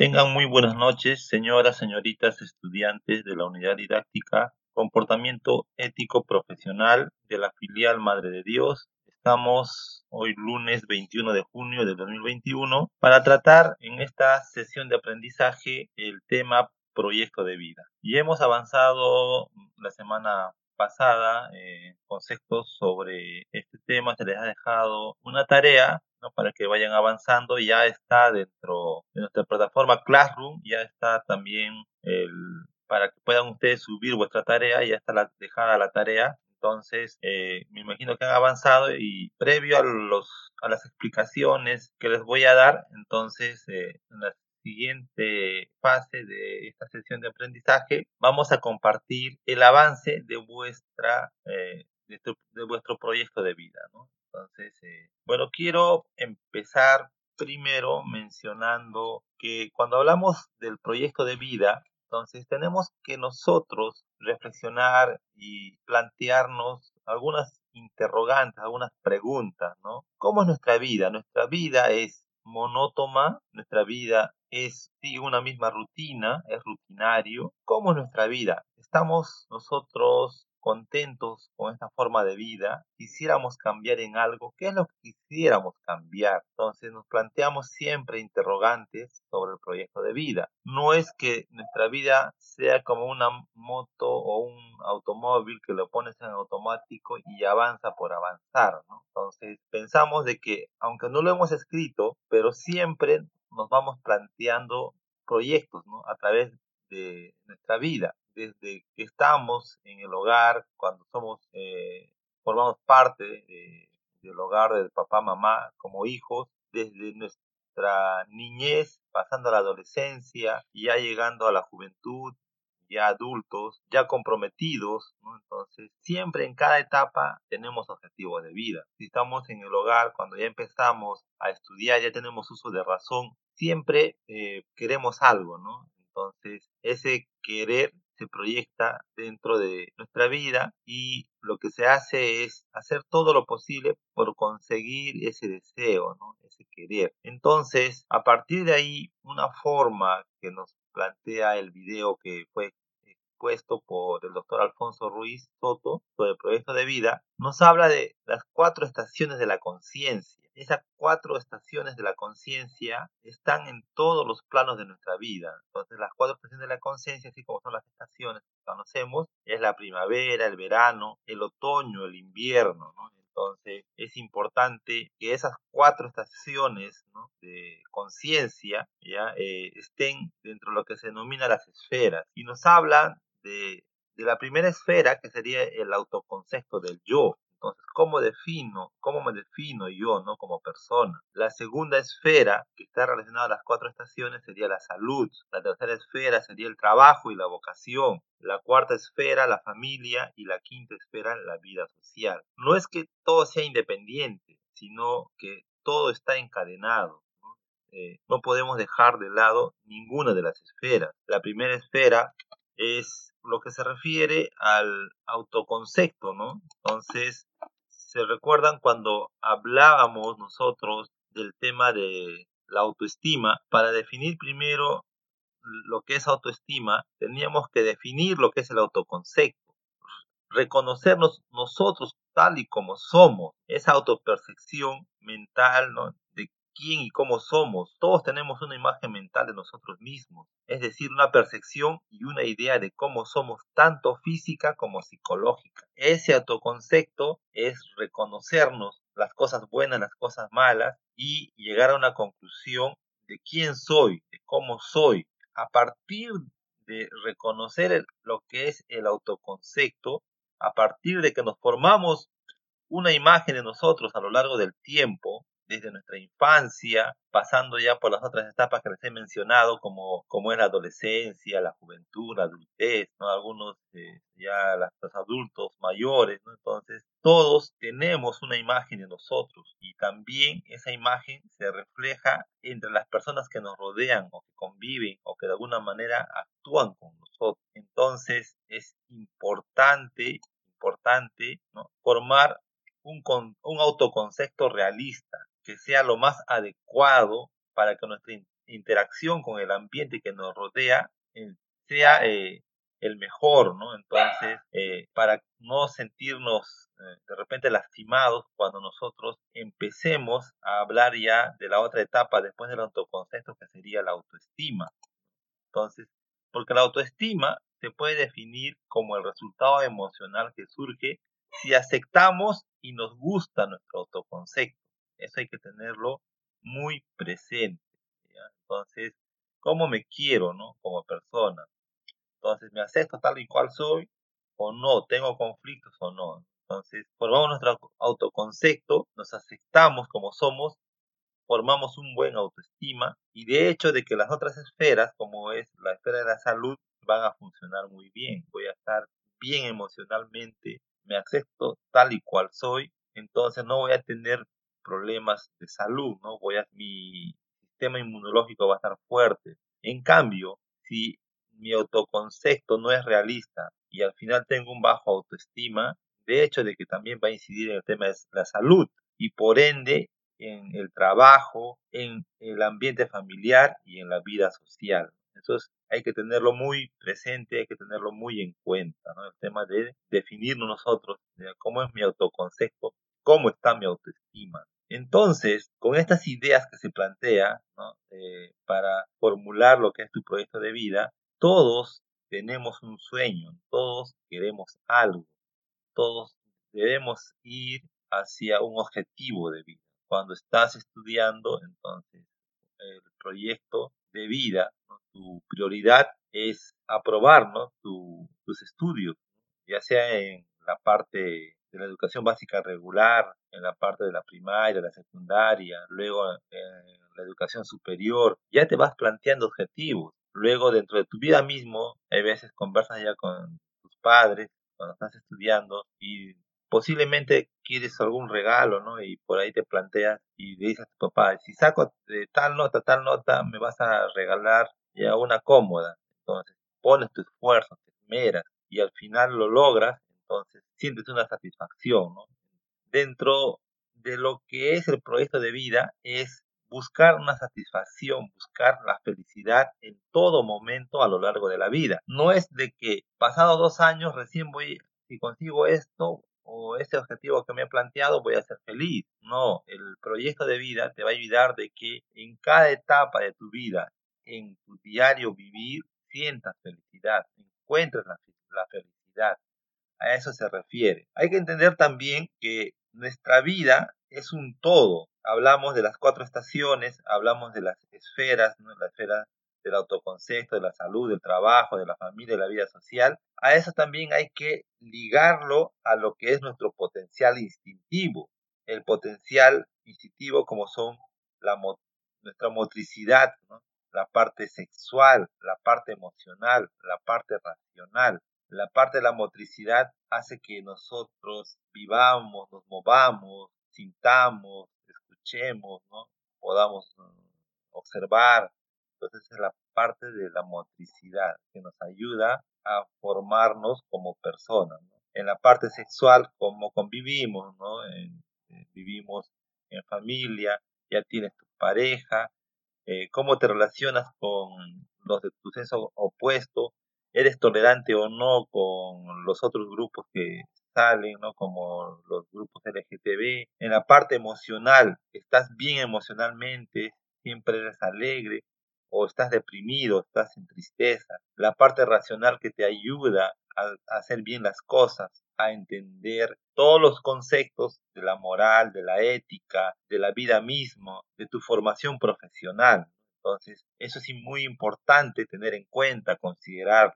Tengan muy buenas noches, señoras, señoritas, estudiantes de la unidad didáctica Comportamiento Ético Profesional de la filial Madre de Dios. Estamos hoy lunes 21 de junio de 2021 para tratar en esta sesión de aprendizaje el tema proyecto de vida. Y hemos avanzado la semana pasada eh, conceptos sobre este tema. Se les ha dejado una tarea para que vayan avanzando. Ya está dentro de nuestra plataforma Classroom, ya está también el, para que puedan ustedes subir vuestra tarea, ya está la, dejada la tarea. Entonces, eh, me imagino que han avanzado y previo a, los, a las explicaciones que les voy a dar, entonces, eh, en la siguiente fase de esta sesión de aprendizaje, vamos a compartir el avance de vuestra eh, de, de, vuestro proyecto de vida. ¿no? Entonces, eh, bueno, quiero empezar primero mencionando que cuando hablamos del proyecto de vida, entonces tenemos que nosotros reflexionar y plantearnos algunas interrogantes, algunas preguntas, ¿no? ¿Cómo es nuestra vida? Nuestra vida es monótona, nuestra vida es una misma rutina, es rutinario. ¿Cómo es nuestra vida? ¿Estamos nosotros contentos con esta forma de vida, quisiéramos cambiar en algo, ¿qué es lo que quisiéramos cambiar? Entonces nos planteamos siempre interrogantes sobre el proyecto de vida. No es que nuestra vida sea como una moto o un automóvil que lo pones en automático y avanza por avanzar. Entonces pensamos de que aunque no lo hemos escrito, pero siempre nos vamos planteando proyectos. A través de nuestra vida desde que estamos en el hogar, cuando somos, eh, formamos parte del hogar del papá, mamá, como hijos, desde nuestra niñez, pasando a la adolescencia, ya llegando a la juventud, ya adultos, ya comprometidos, Entonces, siempre en cada etapa tenemos objetivos de vida. Si estamos en el hogar, cuando ya empezamos a estudiar, ya tenemos uso de razón, siempre eh, queremos algo, ¿no? Entonces, ese querer se proyecta dentro de nuestra vida y lo que se hace es hacer todo lo posible por conseguir ese deseo, ¿no? ese querer. Entonces, a partir de ahí, una forma que nos plantea el video que fue expuesto por el doctor Alfonso Ruiz Soto sobre el proyecto de vida, nos habla de las cuatro estaciones de la conciencia esas cuatro estaciones de la conciencia están en todos los planos de nuestra vida. Entonces, las cuatro estaciones de la conciencia, así como son las estaciones que conocemos, es la primavera, el verano, el otoño, el invierno. Entonces, es importante que esas cuatro estaciones de conciencia eh, estén dentro de lo que se denomina las esferas. Y nos hablan de, la primera esfera, que sería el autoconcepto del yo. Entonces, ¿cómo defino, cómo me defino yo, no como persona? La segunda esfera que está relacionada a las cuatro estaciones sería la salud. La tercera esfera sería el trabajo y la vocación. La cuarta esfera, la familia. Y la quinta esfera, la vida social. No es que todo sea independiente, sino que todo está encadenado. ¿no? Eh, no podemos dejar de lado ninguna de las esferas. La primera esfera es lo que se refiere al autoconcepto, ¿no? Entonces, se recuerdan cuando hablábamos nosotros del tema de la autoestima, para definir primero lo que es autoestima, teníamos que definir lo que es el autoconcepto, reconocernos nosotros tal y como somos, esa autopercepción mental, ¿no? Quién y cómo somos. Todos tenemos una imagen mental de nosotros mismos, es decir, una percepción y una idea de cómo somos, tanto física como psicológica. Ese autoconcepto es reconocernos las cosas buenas, las cosas malas y llegar a una conclusión de quién soy, de cómo soy. A partir de reconocer lo que es el autoconcepto, a partir de que nos formamos una imagen de nosotros a lo largo del tiempo, desde nuestra infancia, pasando ya por las otras etapas que les he mencionado, como, como es la adolescencia, la juventud, la adultez, ¿no? algunos eh, ya los adultos mayores, entonces todos tenemos una imagen de nosotros y también esa imagen se refleja entre las personas que nos rodean o que conviven o que de alguna manera actúan con nosotros. Entonces es importante, importante formar un, un autoconcepto realista, que sea lo más adecuado para que nuestra interacción con el ambiente que nos rodea eh, sea eh, el mejor, ¿no? Entonces, eh, para no sentirnos de repente lastimados cuando nosotros empecemos a hablar ya de la otra etapa después del autoconcepto que sería la autoestima. Entonces, porque la autoestima se puede definir como el resultado emocional que surge si aceptamos y nos gusta nuestro autoconcepto. Eso hay que tenerlo muy presente. Entonces, ¿cómo me quiero, no? Como persona. Entonces, ¿me acepto tal y cual soy o no? ¿Tengo conflictos o no? Entonces, formamos nuestro autoconcepto, nos aceptamos como somos, formamos un buen autoestima y de hecho de que las otras esferas, como es la esfera de la salud, van a funcionar muy bien. Voy a estar bien emocionalmente, me acepto tal y cual soy, entonces no voy a tener problemas de salud, ¿no? Voy a, mi sistema inmunológico va a estar fuerte. En cambio, si mi autoconcepto no es realista y al final tengo un bajo autoestima, de hecho de que también va a incidir en el tema de la salud y por ende en el trabajo, en el ambiente familiar y en la vida social. Entonces hay que tenerlo muy presente, hay que tenerlo muy en cuenta, ¿no? El tema de definirnos nosotros, de cómo es mi autoconcepto, cómo está mi autoestima. Entonces, con estas ideas que se plantea eh, para formular lo que es tu proyecto de vida, todos tenemos un sueño, todos queremos algo, todos debemos ir hacia un objetivo de vida. Cuando estás estudiando, entonces el proyecto de vida, tu prioridad es aprobar tus estudios, ya sea en la parte de la educación básica regular, en la parte de la primaria, la secundaria, luego en la educación superior, ya te vas planteando objetivos. Luego dentro de tu vida mismo, hay veces conversas ya con tus padres cuando estás estudiando y posiblemente quieres algún regalo, ¿no? Y por ahí te planteas y le dices a tu papá, si saco de tal nota, tal nota, me vas a regalar ya una cómoda. Entonces, pones tu esfuerzo, te esmeras y al final lo logras entonces sientes una satisfacción. Dentro de lo que es el proyecto de vida es buscar una satisfacción, buscar la felicidad en todo momento a lo largo de la vida. No es de que pasado dos años recién voy, si consigo esto o este objetivo que me he planteado, voy a ser feliz. No, el proyecto de vida te va a ayudar de que en cada etapa de tu vida, en tu diario vivir, sientas felicidad, encuentres la, la felicidad. A eso se refiere. Hay que entender también que nuestra vida es un todo. Hablamos de las cuatro estaciones, hablamos de las esferas, la esfera del autoconcepto, de la salud, del trabajo, de la familia, de la vida social. A eso también hay que ligarlo a lo que es nuestro potencial instintivo. El potencial instintivo como son la, nuestra motricidad, la parte sexual, la parte emocional, la parte racional la parte de la motricidad hace que nosotros vivamos, nos movamos, sintamos, escuchemos, ¿no? podamos mm, observar. Entonces es la parte de la motricidad que nos ayuda a formarnos como personas. En la parte sexual, como convivimos, ¿no? Eh, vivimos en familia, ya tienes tu pareja, eh, cómo te relacionas con los de tu sexo opuesto, eres tolerante o no con los otros grupos que salen, ¿no? Como los grupos LGTB. En la parte emocional, estás bien emocionalmente, siempre eres alegre o estás deprimido, estás en tristeza. La parte racional que te ayuda a hacer bien las cosas, a entender todos los conceptos de la moral, de la ética, de la vida misma, de tu formación profesional. Entonces, eso es muy importante tener en cuenta, considerarlo,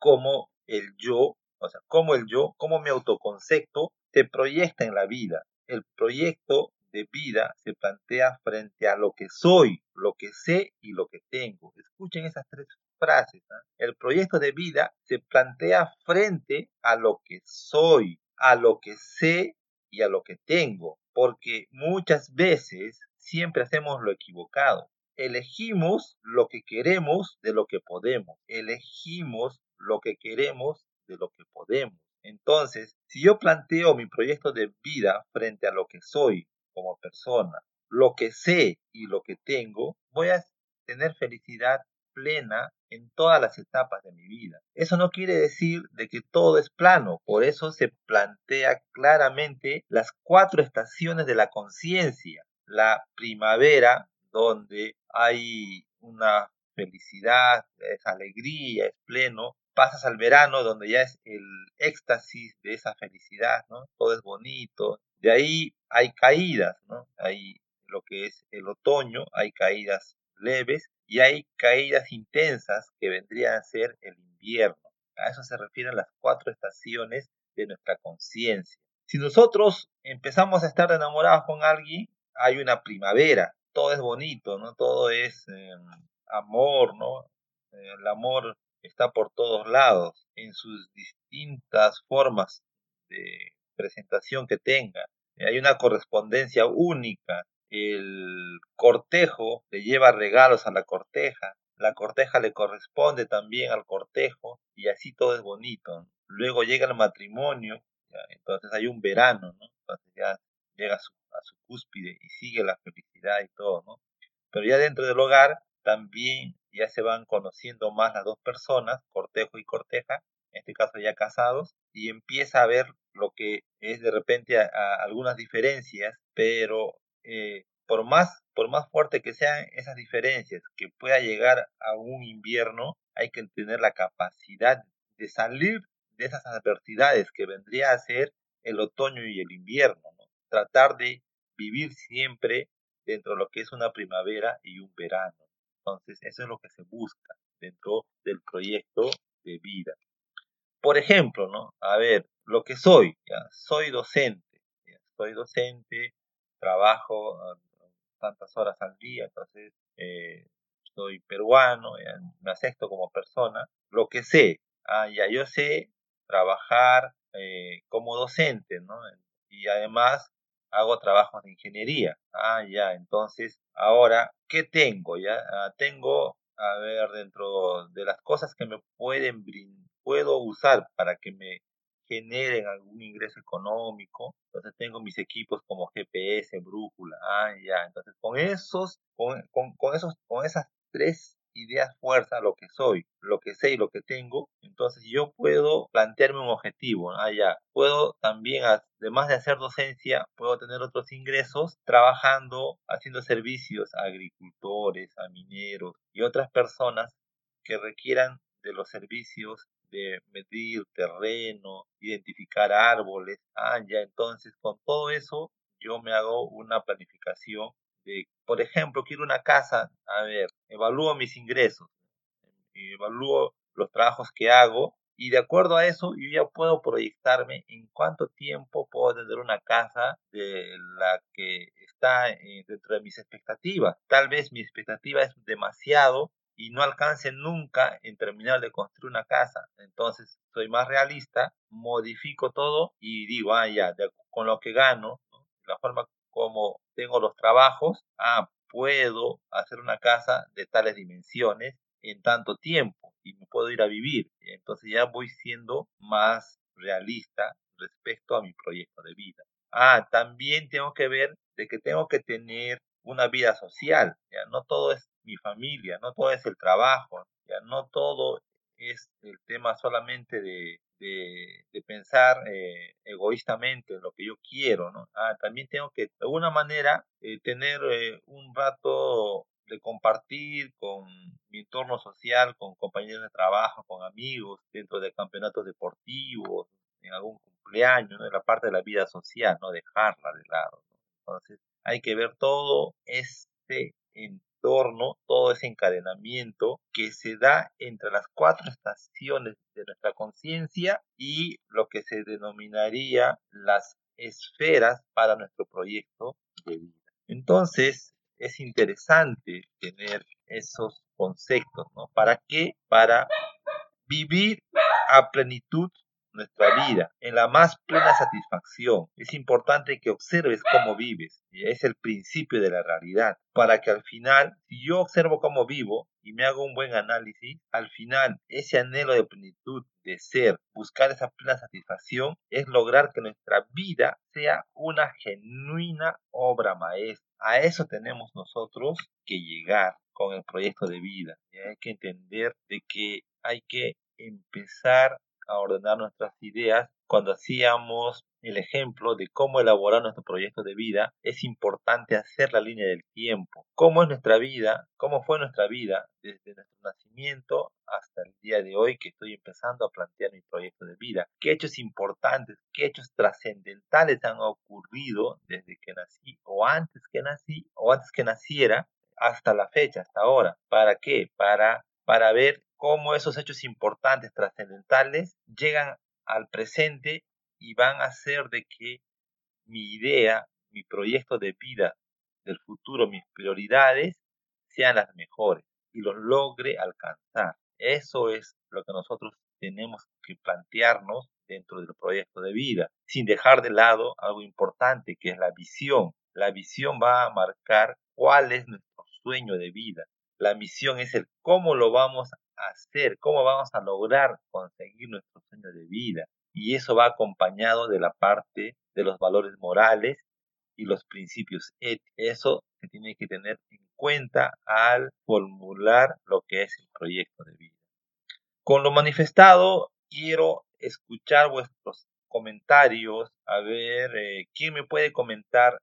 como el yo, o sea, como el yo, como mi autoconcepto se proyecta en la vida. El proyecto de vida se plantea frente a lo que soy, lo que sé y lo que tengo. Escuchen esas tres frases. ¿ah? El proyecto de vida se plantea frente a lo que soy, a lo que sé y a lo que tengo, porque muchas veces siempre hacemos lo equivocado elegimos lo que queremos de lo que podemos. Elegimos lo que queremos de lo que podemos. Entonces, si yo planteo mi proyecto de vida frente a lo que soy como persona, lo que sé y lo que tengo, voy a tener felicidad plena en todas las etapas de mi vida. Eso no quiere decir de que todo es plano, por eso se plantea claramente las cuatro estaciones de la conciencia. La primavera, donde hay una felicidad, es alegría, es pleno. Pasas al verano, donde ya es el éxtasis de esa felicidad, ¿no? Todo es bonito. De ahí hay caídas, ¿no? Hay lo que es el otoño, hay caídas leves y hay caídas intensas que vendrían a ser el invierno. A eso se refieren las cuatro estaciones de nuestra conciencia. Si nosotros empezamos a estar enamorados con alguien, hay una primavera, todo es bonito, ¿no? Todo es em, amor, ¿no? El amor está por todos lados, en sus distintas formas de presentación que tenga. Hay una correspondencia única el cortejo le lleva regalos a la corteja, la corteja le corresponde también al cortejo y así todo es bonito. Luego llega el matrimonio, entonces hay un verano, ¿no? Entonces ya llega a su, a su cúspide y sigue la felicidad y todo, ¿no? Pero ya dentro del hogar también ya se van conociendo más las dos personas, cortejo y corteja, en este caso ya casados, y empieza a ver lo que es de repente algunas diferencias, pero eh, por, más, por más fuerte que sean esas diferencias, que pueda llegar a un invierno, hay que tener la capacidad de salir de esas adversidades que vendría a ser el otoño y el invierno, tratar de vivir siempre dentro de lo que es una primavera y un verano. Entonces, eso es lo que se busca dentro del proyecto de vida. Por ejemplo, ¿no? A ver, lo que soy, ¿ya? soy docente, soy docente, trabajo ah, tantas horas al día, entonces eh, soy peruano, me acepto como persona. Lo que sé, ah, ya yo sé trabajar eh, como docente, ¿no? Y además hago trabajos de ingeniería. Ah, ya, entonces, ahora, ¿qué tengo? Ya, ah, tengo, a ver, dentro de las cosas que me pueden puedo usar para que me generen algún ingreso económico. Entonces tengo mis equipos como GPS, brújula, ah, ya. Entonces con esos, con, con, esos, con esas tres ideas fuerza lo que soy, lo que sé y lo que tengo, entonces yo puedo plantearme un objetivo, ah, ya, puedo también, además de hacer docencia, puedo tener otros ingresos trabajando, haciendo servicios a agricultores, a mineros y otras personas que requieran de los servicios de medir terreno, identificar árboles. Ah, ya, entonces con todo eso yo me hago una planificación por ejemplo, quiero una casa, a ver, evalúo mis ingresos, evalúo los trabajos que hago y de acuerdo a eso yo ya puedo proyectarme en cuánto tiempo puedo tener una casa de la que está eh, dentro de mis expectativas. Tal vez mi expectativa es demasiado y no alcance nunca en terminar de construir una casa. Entonces soy más realista, modifico todo y digo, ah, ya, con lo que gano, la forma como tengo los trabajos, ah, puedo hacer una casa de tales dimensiones en tanto tiempo y me puedo ir a vivir. Entonces ya voy siendo más realista respecto a mi proyecto de vida. Ah, también tengo que ver de que tengo que tener una vida social, ya no todo es mi familia, no todo es el trabajo, ya no todo es el tema solamente de, de, pensar eh, egoístamente en lo que yo quiero, ¿no? Ah, también tengo que, de alguna manera, eh, tener eh, un rato de compartir con mi entorno social, con compañeros de trabajo, con amigos, dentro de campeonatos deportivos, en algún cumpleaños, en la parte de la vida social, no dejarla de lado. Entonces, hay que ver todo este entorno, todo ese encadenamiento que se da entre las cuatro estaciones de nuestra conciencia y lo que se denominaría las esferas para nuestro proyecto de vida. Entonces, es interesante tener esos conceptos, ¿no? ¿Para qué? Para vivir a plenitud nuestra vida en la más plena satisfacción. Es importante que observes cómo vives. Es el principio de la realidad. Para que al final, si yo observo cómo vivo y me hago un buen análisis, al final ese anhelo de plenitud, de ser, buscar esa plena satisfacción, es lograr que nuestra vida sea una genuina obra maestra. A eso tenemos nosotros que llegar con el proyecto de vida. Y hay que entender de que hay que empezar a ordenar nuestras ideas cuando hacíamos el ejemplo de cómo elaborar nuestro proyecto de vida, es importante hacer la línea del tiempo. ¿Cómo es nuestra vida? ¿Cómo fue nuestra vida desde nuestro nacimiento hasta el día de hoy que estoy empezando a plantear mi proyecto de vida? ¿Qué hechos importantes, qué hechos trascendentales han ocurrido desde que nací o antes que nací o antes que naciera hasta la fecha, hasta ahora? ¿Para qué? Para, para ver cómo esos hechos importantes, trascendentales, llegan al presente y van a hacer de que mi idea, mi proyecto de vida del futuro, mis prioridades sean las mejores y los logre alcanzar. Eso es lo que nosotros tenemos que plantearnos dentro del proyecto de vida, sin dejar de lado algo importante que es la visión. La visión va a marcar cuál es nuestro sueño de vida. La misión es el cómo lo vamos a hacer, cómo vamos a lograr conseguir nuestro sueño de vida y eso va acompañado de la parte de los valores morales y los principios éticos. Eso se tiene que tener en cuenta al formular lo que es el proyecto de vida. Con lo manifestado, quiero escuchar vuestros comentarios, a ver eh, quién me puede comentar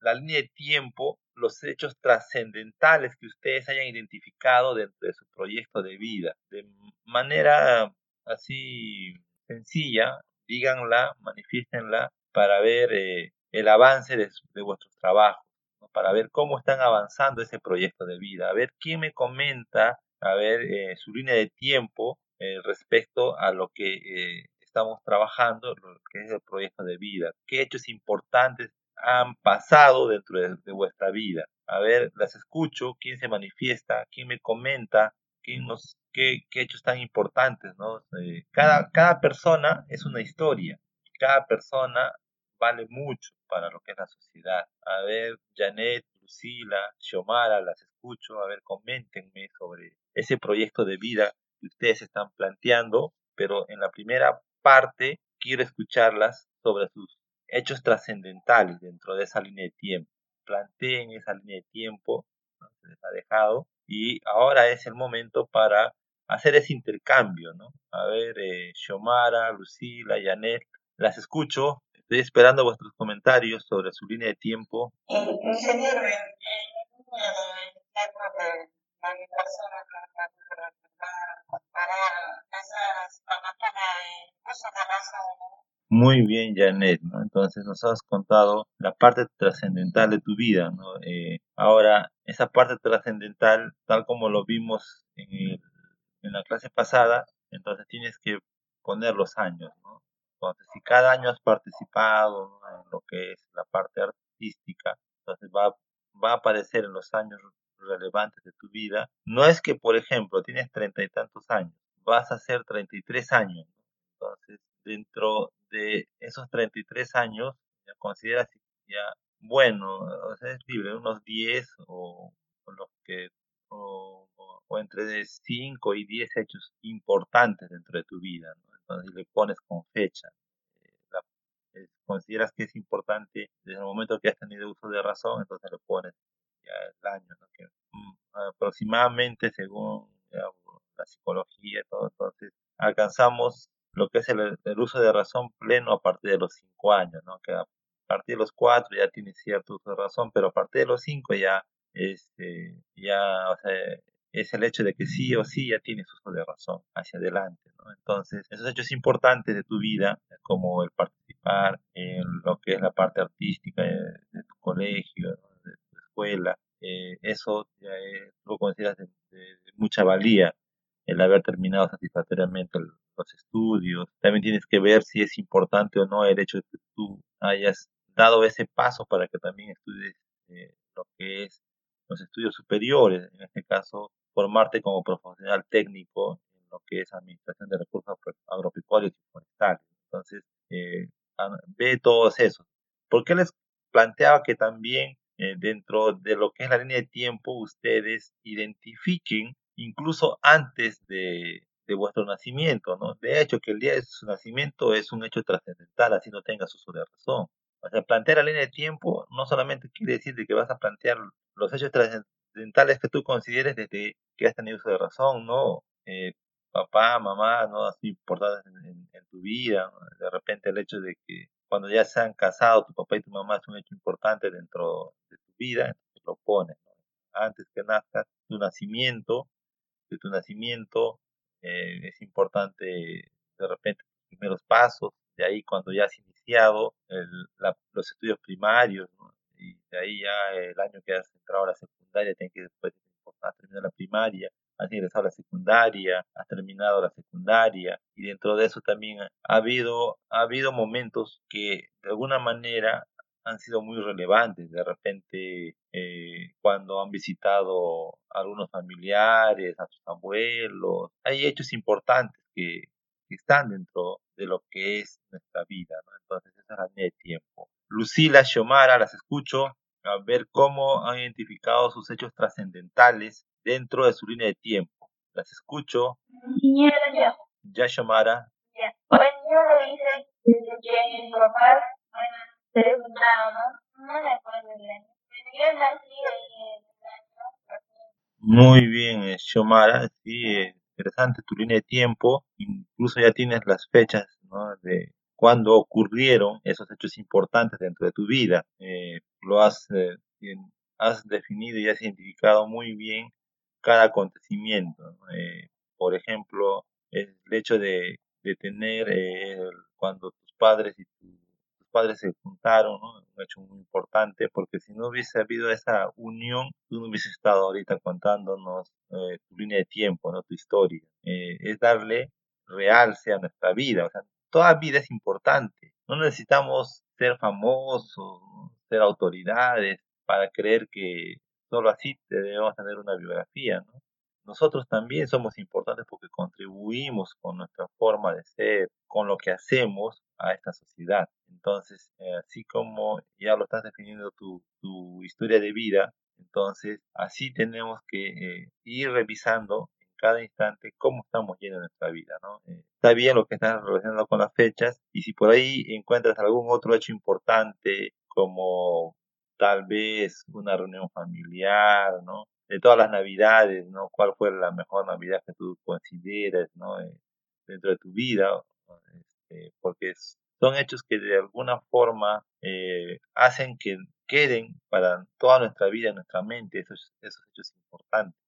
la línea de tiempo, los hechos trascendentales que ustedes hayan identificado dentro de su proyecto de vida, de manera así sencilla, díganla, manifiéstenla para ver eh, el avance de, vuestros trabajos, para ver cómo están avanzando ese proyecto de vida, a ver quién me comenta, a ver eh, su línea de tiempo eh, respecto a lo que estamos trabajando, lo que es el proyecto de vida, qué hechos importantes han pasado dentro de, de vuestra vida. A ver, las escucho, quién se manifiesta, quién me comenta, quién nos qué, hechos tan importantes, ¿no? Eh, cada, cada persona es una historia, cada persona vale mucho para lo que es la sociedad. A ver, Janet, Lucila, Xiomara, las escucho, a ver, coméntenme sobre ese proyecto de vida que ustedes están planteando, pero en la primera parte quiero escucharlas sobre sus hechos trascendentales dentro de esa línea de tiempo. Planteen esa línea de tiempo, ¿no? les ha dejado, y ahora es el momento para hacer ese intercambio, ¿no? A ver, eh, Xiomara, Lucila, Janet, las escucho, estoy esperando vuestros comentarios sobre su línea de tiempo. Muy bien, Janet, ¿no? Entonces nos has contado la parte trascendental de tu vida, ¿no? Eh, ahora, esa parte trascendental, tal como lo vimos en la clase pasada, entonces tienes que poner los años, ¿no? Entonces, si cada año has participado en lo que es la parte artística, entonces va, va a aparecer en los años relevantes de tu vida. No es que, por ejemplo, tienes treinta y tantos años, vas a hacer 33 años. Entonces, dentro de esos 33 años, consideras ya, bueno, o sea, es libre, unos 10 o, o los que o, entre 5 y 10 hechos importantes dentro de tu vida. Entonces le pones con fecha. Eh, consideras que es importante desde el momento que has tenido uso de razón, entonces le pones ya el año, mm, aproximadamente según la psicología todo, entonces alcanzamos lo que es el, uso de razón pleno a partir de los 5 años, ¿no? que a partir de los 4 ya tienes cierto uso de razón, pero a partir de los 5 ya este, ya, o sea, es el hecho de que sí o sí ya tienes uso de razón hacia adelante, ¿no? Entonces, esos hechos importantes de tu vida, como el participar en lo que es la parte artística de, tu colegio, de tu escuela, eh, eso ya lo consideras de, mucha valía, el haber terminado satisfactoriamente los estudios. También tienes que ver si es importante o no el hecho de que tú hayas dado ese paso para que también estudies eh, lo que es los estudios superiores, en este caso formarte como profesional técnico en lo que es administración de recursos agropecuarios y forestales. Entonces, eh, ve todos esos. ¿Por qué les planteaba que también eh, dentro de lo que es la línea de tiempo ustedes identifiquen incluso antes de, de vuestro nacimiento, ¿no? De hecho, que el día de su nacimiento es un hecho trascendental, así no tengas uso de razón. O sea, plantear la línea de tiempo no solamente quiere decir de que vas a plantear los hechos trascendentales que tú consideres desde que has tenido uso de razón, ¿no? Eh, papá, mamá, ¿no? Así importantes en, tu vida. De repente el hecho de que cuando ya se han casado, tu papá y tu mamá es un hecho importante dentro de tu vida, entonces lo pones, ¿no? Antes que nazcas, tu nacimiento, de tu nacimiento, eh, es importante de repente los primeros pasos, de ahí cuando ya has iniciado los estudios primarios, y de ahí ya el año que has entrado a la secundaria, tienes que después terminar la primaria, has ingresado a la secundaria, has terminado la secundaria y dentro de eso también ha habido, ha habido momentos que de alguna manera han sido muy relevantes. De repente, eh, cuando han visitado a algunos familiares, a sus abuelos, hay hechos importantes que, están dentro de lo que es nuestra vida. Entonces, esa es la línea de tiempo. Lucila, Xiomara, las escucho a ver cómo han identificado sus hechos trascendentales dentro de su línea de tiempo. Las escucho. Ya, Xiomara. Pues yo lo hice desde que mi papá, bueno, Muy bien, eh, Xiomara. Sí, eh, interesante tu línea de tiempo. Incluso ya tienes las fechas, ¿no? De cuándo ocurrieron esos hechos importantes dentro de tu vida. Eh, lo has, eh, has definido y has identificado muy bien cada acontecimiento. Eh, por ejemplo, el hecho de, de tener cuando tus padres y tus padres se juntaron, un hecho muy importante, porque si no hubiese habido esa unión, tú no hubieses estado ahorita contándonos tu línea de tiempo, ¿no? tu historia. es darle realce a nuestra vida. O sea, toda vida es importante. No necesitamos ser famosos, ser autoridades para creer que solo así debemos tener una biografía, ¿no? Nosotros también somos importantes porque contribuimos con nuestra forma de ser, con lo que hacemos a esta sociedad. Entonces, eh, así como ya lo estás definiendo tu, historia de vida, entonces así tenemos que eh, ir revisando cada instante cómo estamos yendo en nuestra vida, ¿no? Eh, está bien lo que estás relacionando con las fechas y si por ahí encuentras algún otro hecho importante como tal vez una reunión familiar, ¿no? De todas las navidades, ¿no? ¿Cuál fue la mejor navidad que tú consideras, ¿no? Eh, dentro de tu vida, este, porque son hechos que de alguna forma eh, hacen que queden para toda nuestra vida, en nuestra mente, esos, esos hechos importantes.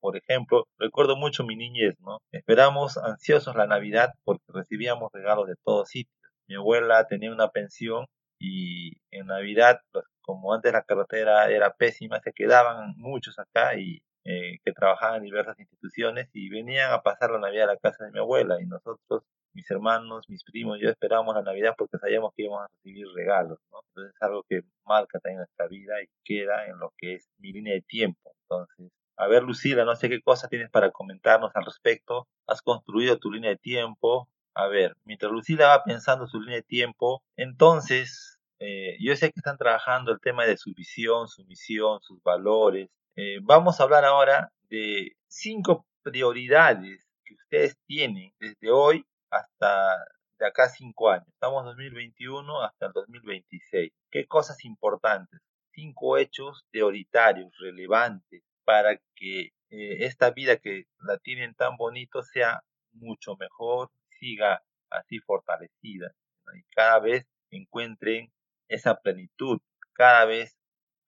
Por, ejemplo, recuerdo mucho mi niñez, ¿no? Esperamos ansiosos la Navidad porque recibíamos regalos de todos sitios. Mi abuela tenía una pensión y en Navidad, pues, como antes la carretera era pésima, se quedaban muchos acá y eh, que trabajaban en diversas instituciones y venían a pasar la Navidad a la casa de mi abuela y nosotros mis hermanos, mis primos, yo esperábamos la Navidad porque sabíamos que íbamos a recibir regalos, ¿no? Entonces es algo que marca también nuestra vida y queda en lo que es mi línea de tiempo. Entonces, a ver, Lucila, no sé qué cosa tienes para comentarnos al respecto. Has construido tu línea de tiempo. A ver, mientras Lucila va pensando su línea de tiempo, entonces, eh, yo sé que están trabajando el tema de su visión, su misión, sus valores. Eh, vamos a hablar ahora de cinco prioridades que ustedes tienen desde hoy hasta de acá cinco años. Estamos en 2021 hasta el 2026. ¿Qué cosas importantes? Cinco hechos prioritarios, relevantes, para que eh, esta vida que la tienen tan bonito sea mucho mejor, siga así fortalecida y cada vez encuentren esa plenitud, cada vez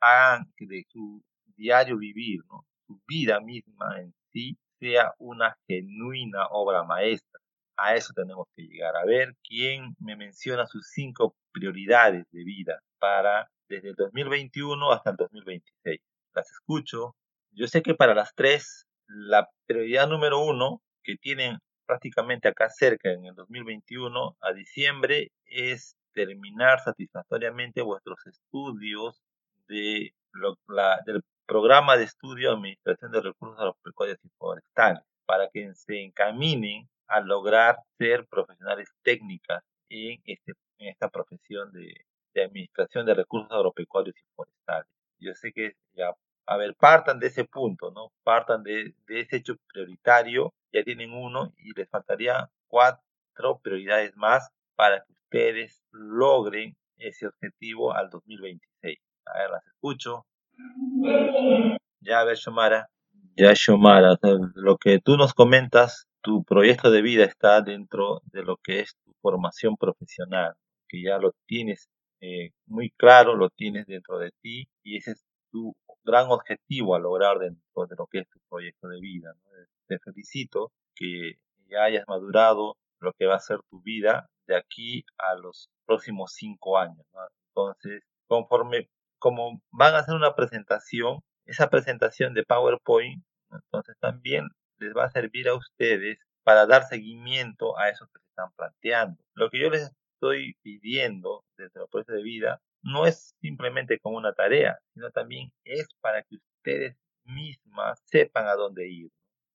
hagan que de su diario vivir, su vida misma en sí sea una genuina obra maestra a eso tenemos que llegar. A ver quién me menciona sus cinco prioridades de vida para desde el 2021 hasta el 2026. Las escucho. Yo sé que para las tres, la prioridad número uno que tienen prácticamente acá cerca en el 2021 a diciembre es terminar satisfactoriamente vuestros estudios de del programa de estudio de Administración de Recursos Agropecuarios y Forestales para que se encaminen a lograr ser profesionales técnicas en, este, en esta profesión de, administración de recursos agropecuarios y forestales. Yo sé que, ya, a ver, partan de ese punto, ¿no? Partan de, de ese hecho prioritario, ya tienen uno y les faltaría cuatro prioridades más para que ustedes logren ese objetivo al 2026. A ver, las escucho. Ya, a ver, Shomara. Ya, Shomara, lo que tú nos comentas, tu proyecto de vida está dentro de lo que es tu formación profesional, que ya lo tienes eh, muy claro, lo tienes dentro de ti y ese es tu gran objetivo a lograr dentro de lo que es tu proyecto de vida. Te felicito que ya hayas madurado lo que va a ser tu vida de aquí a los próximos cinco años. Entonces, conforme como van a hacer una presentación, esa presentación de PowerPoint, entonces también les va a servir a ustedes para dar seguimiento a eso que se están planteando. Lo que yo les estoy pidiendo desde el proceso de vida no es simplemente como una tarea, sino también es para que ustedes mismas sepan a dónde ir,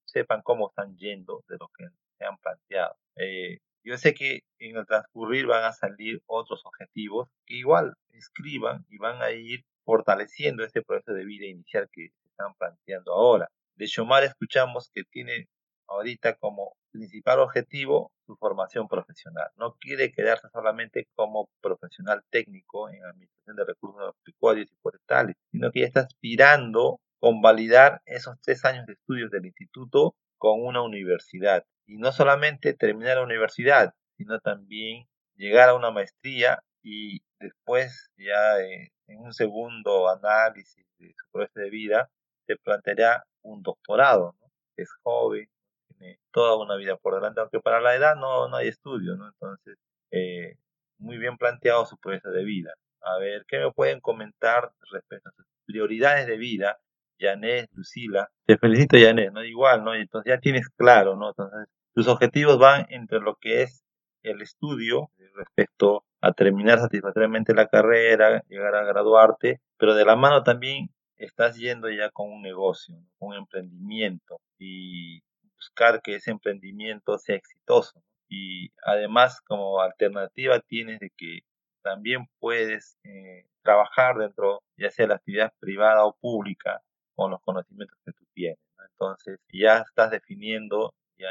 sepan cómo están yendo de lo que se han planteado. Eh, yo sé que en el transcurrir van a salir otros objetivos que igual escriban y van a ir fortaleciendo este proceso de vida inicial que están planteando ahora. De Shomar escuchamos que tiene ahorita como principal objetivo su formación profesional. No quiere quedarse solamente como profesional técnico en administración de recursos pecuarios y forestales, sino que ya está aspirando con validar esos tres años de estudios del instituto con una universidad. Y no solamente terminar la universidad, sino también llegar a una maestría y después ya en un segundo análisis de su proceso de vida se planteará un doctorado. Es joven, tiene toda una vida por delante, aunque para la edad no, no hay estudio, ¿no? Entonces, eh, muy bien planteado su proceso de vida. A ver, ¿qué me pueden comentar respecto a sus prioridades de vida? Janet, Lucila. Te felicito, Janet, ¿no? Igual, ¿no? Entonces ya tienes claro, ¿no? Entonces, tus objetivos van entre lo que es el estudio respecto a terminar satisfactoriamente la carrera, llegar a graduarte, pero de la mano también estás yendo ya con un negocio, un emprendimiento y buscar que ese emprendimiento sea exitoso. Y además como alternativa tienes de que también puedes eh, trabajar dentro, ya sea la actividad privada o pública, con los conocimientos que tú tienes. Entonces ya estás definiendo ya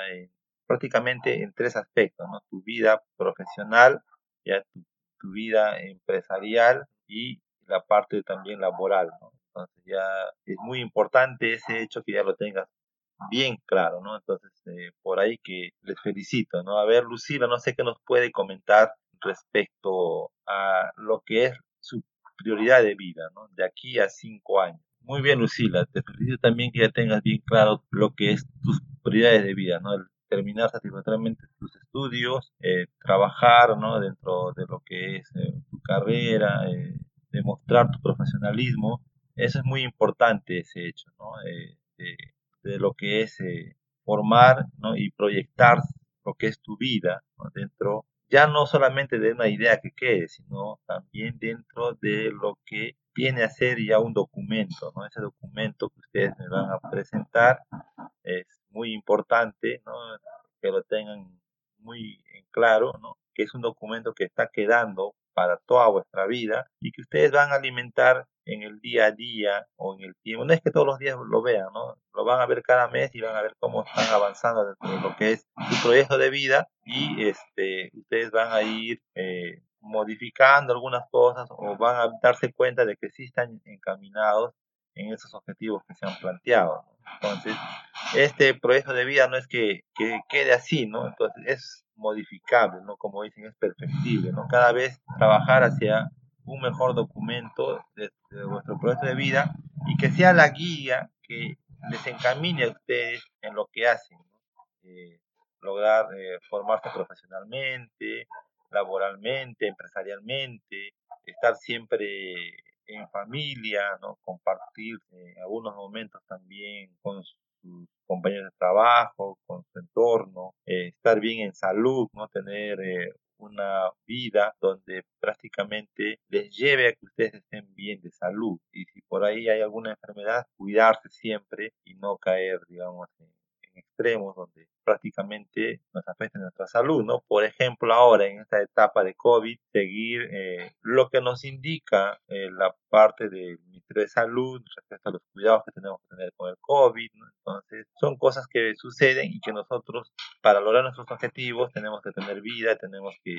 prácticamente en tres aspectos, ¿no? Tu vida profesional, ya tu, vida empresarial y la parte también laboral, ¿no? Entonces ya es muy importante ese hecho que ya lo tengas bien claro, ¿no? Entonces, eh, por ahí que les felicito, ¿no? A ver, Lucila, no sé qué nos puede comentar respecto a lo que es su prioridad de vida, ¿no? De aquí a cinco años. Muy bien, Lucila, te felicito también que ya tengas bien claro lo que es tus prioridades de vida, ¿no? Terminar satisfactoriamente tus estudios, eh, trabajar, ¿no? Dentro de lo que es eh, tu carrera, demostrar tu profesionalismo. Eso es muy importante, ese hecho, ¿no? de lo que es eh, formar y proyectar lo que es tu vida dentro, ya no solamente de una idea que quede, sino también dentro de lo que viene a ser ya un documento, ¿no? Ese documento que ustedes me van a presentar es muy importante, ¿no? Que lo tengan muy en claro, ¿no? Que es un documento que está quedando para toda vuestra vida y que ustedes van a alimentar en el día a día o en el tiempo. No es que todos los días lo vean, ¿no? Lo van a ver cada mes y van a ver cómo están avanzando dentro de lo que es su proyecto de vida y este, ustedes van a ir eh, modificando algunas cosas o van a darse cuenta de que sí están encaminados en esos objetivos que se han planteado. Entonces, este proyecto de vida no es que, que quede así, ¿no? Entonces, es modificable, ¿no? Como dicen, es perfectible, ¿no? Cada vez trabajar hacia un mejor documento de, vuestro proyecto de vida y que sea la guía que les encamine a ustedes en lo que hacen. Eh, lograr eh, formarse profesionalmente, laboralmente, empresarialmente, estar siempre en familia, ¿no? compartir eh, algunos momentos también con sus compañeros de trabajo, con su entorno, estar bien en salud, no tener una vida donde prácticamente les lleve a que ustedes estén bien de salud. Y si por ahí hay alguna enfermedad, cuidarse siempre y no caer, digamos, en, extremos donde prácticamente nos afecta nuestra salud, ¿no? Por ejemplo, ahora en esta etapa de COVID, seguir eh, lo que nos indica eh, la parte del Ministerio de Salud respecto a los cuidados que tenemos que tener con el COVID. Entonces, son cosas que suceden y que nosotros, para lograr nuestros objetivos, tenemos que tener vida, tenemos que,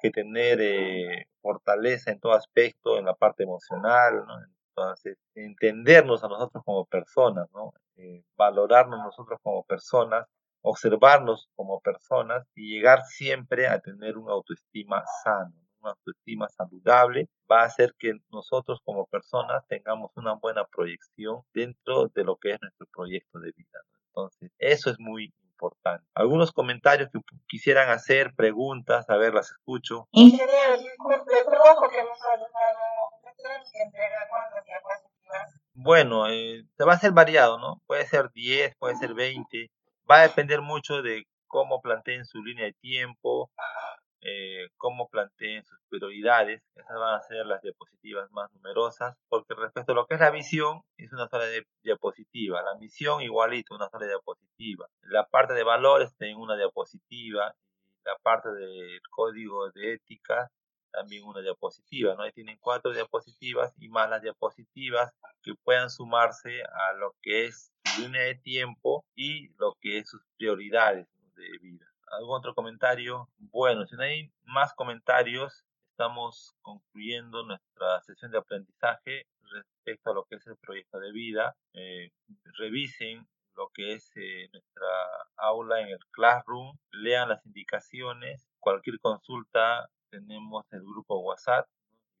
que tener eh, fortaleza en todo aspecto, en la parte emocional. Entonces, entendernos a nosotros como personas, ¿no? Eh, valorarnos nosotros como personas, observarnos como personas y llegar siempre a tener una autoestima sana, una autoestima saludable, va a hacer que nosotros como personas tengamos una buena proyección dentro de lo que es nuestro proyecto de vida. Entonces, eso es muy importante. Algunos comentarios que quisieran hacer, preguntas, a ver, las escucho. Ingeniero, disculpe, trabajo que hemos bueno, eh, se va a ser variado, ¿no? Puede ser 10, puede ser 20. Va a depender mucho de cómo planteen su línea de tiempo, eh, cómo planteen sus prioridades. Esas van a ser las diapositivas más numerosas, porque respecto a lo que es la visión, es una sola diapositiva. La misión igualito, una sola diapositiva. La parte de valores tiene una diapositiva. La parte del código de ética también una diapositiva, ¿no? Ahí tienen cuatro diapositivas y más las diapositivas que puedan sumarse a lo que es línea de tiempo y lo que es sus prioridades de vida. ¿Algún otro comentario? Bueno, si no hay más comentarios, estamos concluyendo nuestra sesión de aprendizaje respecto a lo que es el proyecto de vida. Eh, revisen lo que es eh, nuestra aula en el Classroom, lean las indicaciones, cualquier consulta tenemos el grupo WhatsApp,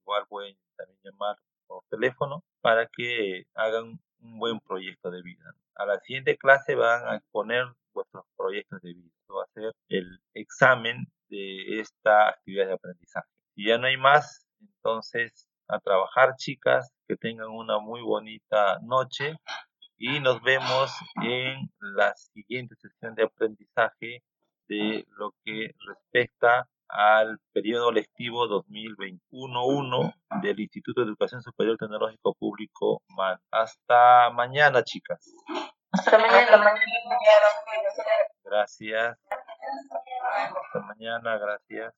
igual pueden también llamar por teléfono para que hagan un buen proyecto de vida. A la siguiente clase van a exponer vuestros proyectos de vida. va a ser el examen de esta actividad de aprendizaje. Si ya no hay más, entonces a trabajar chicas, que tengan una muy bonita noche y nos vemos en la siguiente sesión de aprendizaje de lo que respecta al periodo lectivo 2021-1 del Instituto de Educación Superior Tecnológico Público MAN. Hasta mañana, chicas. Hasta mañana. Gracias. Hasta mañana, gracias.